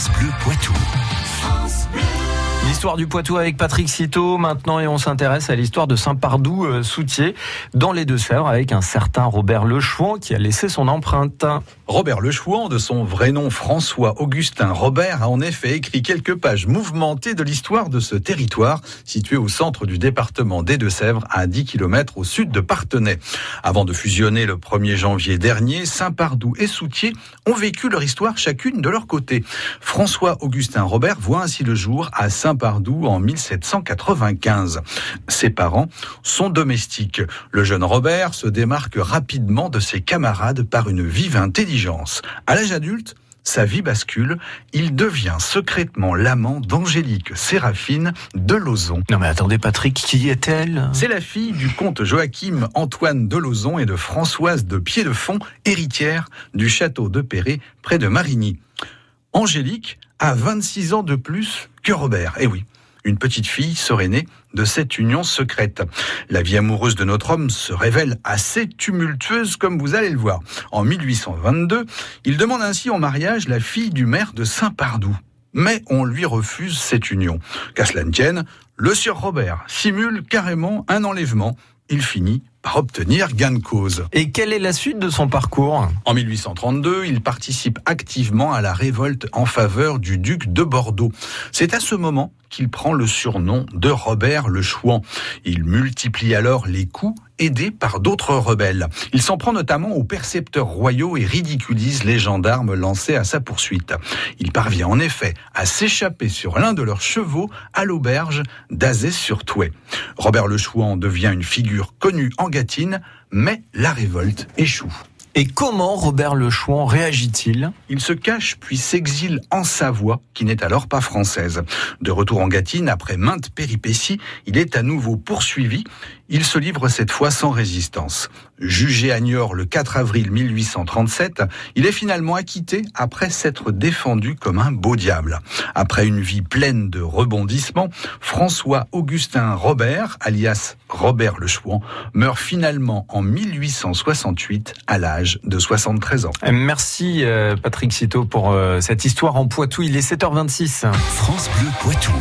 France Bleu Poitou. L'histoire du Poitou avec Patrick Citeau maintenant et on s'intéresse à l'histoire de Saint-Pardoux-Soutier euh, dans les Deux-Sèvres avec un certain Robert Lechouan qui a laissé son empreinte. Robert Lechouan, de son vrai nom François Augustin Robert, a en effet écrit quelques pages mouvementées de l'histoire de ce territoire situé au centre du département des Deux-Sèvres à 10 km au sud de Partenay. Avant de fusionner le 1er janvier dernier, Saint-Pardoux et Soutier ont vécu leur histoire chacune de leur côté. François Augustin Robert voit ainsi le jour à Saint-Pardoux en 1795. Ses parents sont domestiques. Le jeune Robert se démarque rapidement de ses camarades par une vive intelligence à l'âge adulte, sa vie bascule, il devient secrètement l'amant d'Angélique Séraphine de Lauzon. Non mais attendez Patrick, qui est-elle? C'est la fille du comte Joachim Antoine de Lauzon et de Françoise de Piedefond, héritière du château de Perret près de Marigny. Angélique a 26 ans de plus que Robert. Eh oui, une petite fille serait née de cette union secrète. La vie amoureuse de notre homme se révèle assez tumultueuse comme vous allez le voir. En 1822, il demande ainsi en mariage la fille du maire de Saint-Pardoux. Mais on lui refuse cette union. Qu'à cela ne tienne, le sieur Robert simule carrément un enlèvement. Il finit par obtenir gain de cause. Et quelle est la suite de son parcours? En 1832, il participe activement à la révolte en faveur du duc de Bordeaux. C'est à ce moment qu'il prend le surnom de Robert le Chouan. Il multiplie alors les coups aidé par d'autres rebelles. Il s'en prend notamment aux percepteurs royaux et ridiculise les gendarmes lancés à sa poursuite. Il parvient en effet à s'échapper sur l'un de leurs chevaux à l'auberge d'Azay-sur-Touet. Robert le Chouan devient une figure connue en Gâtine, mais la révolte échoue. Et comment Robert Le Chouan réagit-il? Il se cache puis s'exile en Savoie, qui n'est alors pas française. De retour en Gâtine, après maintes péripéties, il est à nouveau poursuivi. Il se livre cette fois sans résistance. Jugé à Niort le 4 avril 1837, il est finalement acquitté après s'être défendu comme un beau diable. Après une vie pleine de rebondissements, François Augustin Robert, alias Robert Le Chouan, meurt finalement en 1868 à l'âge de 73 ans. Merci euh, Patrick Citeau pour euh, cette histoire en Poitou. Il est 7h26. France Bleu Poitou.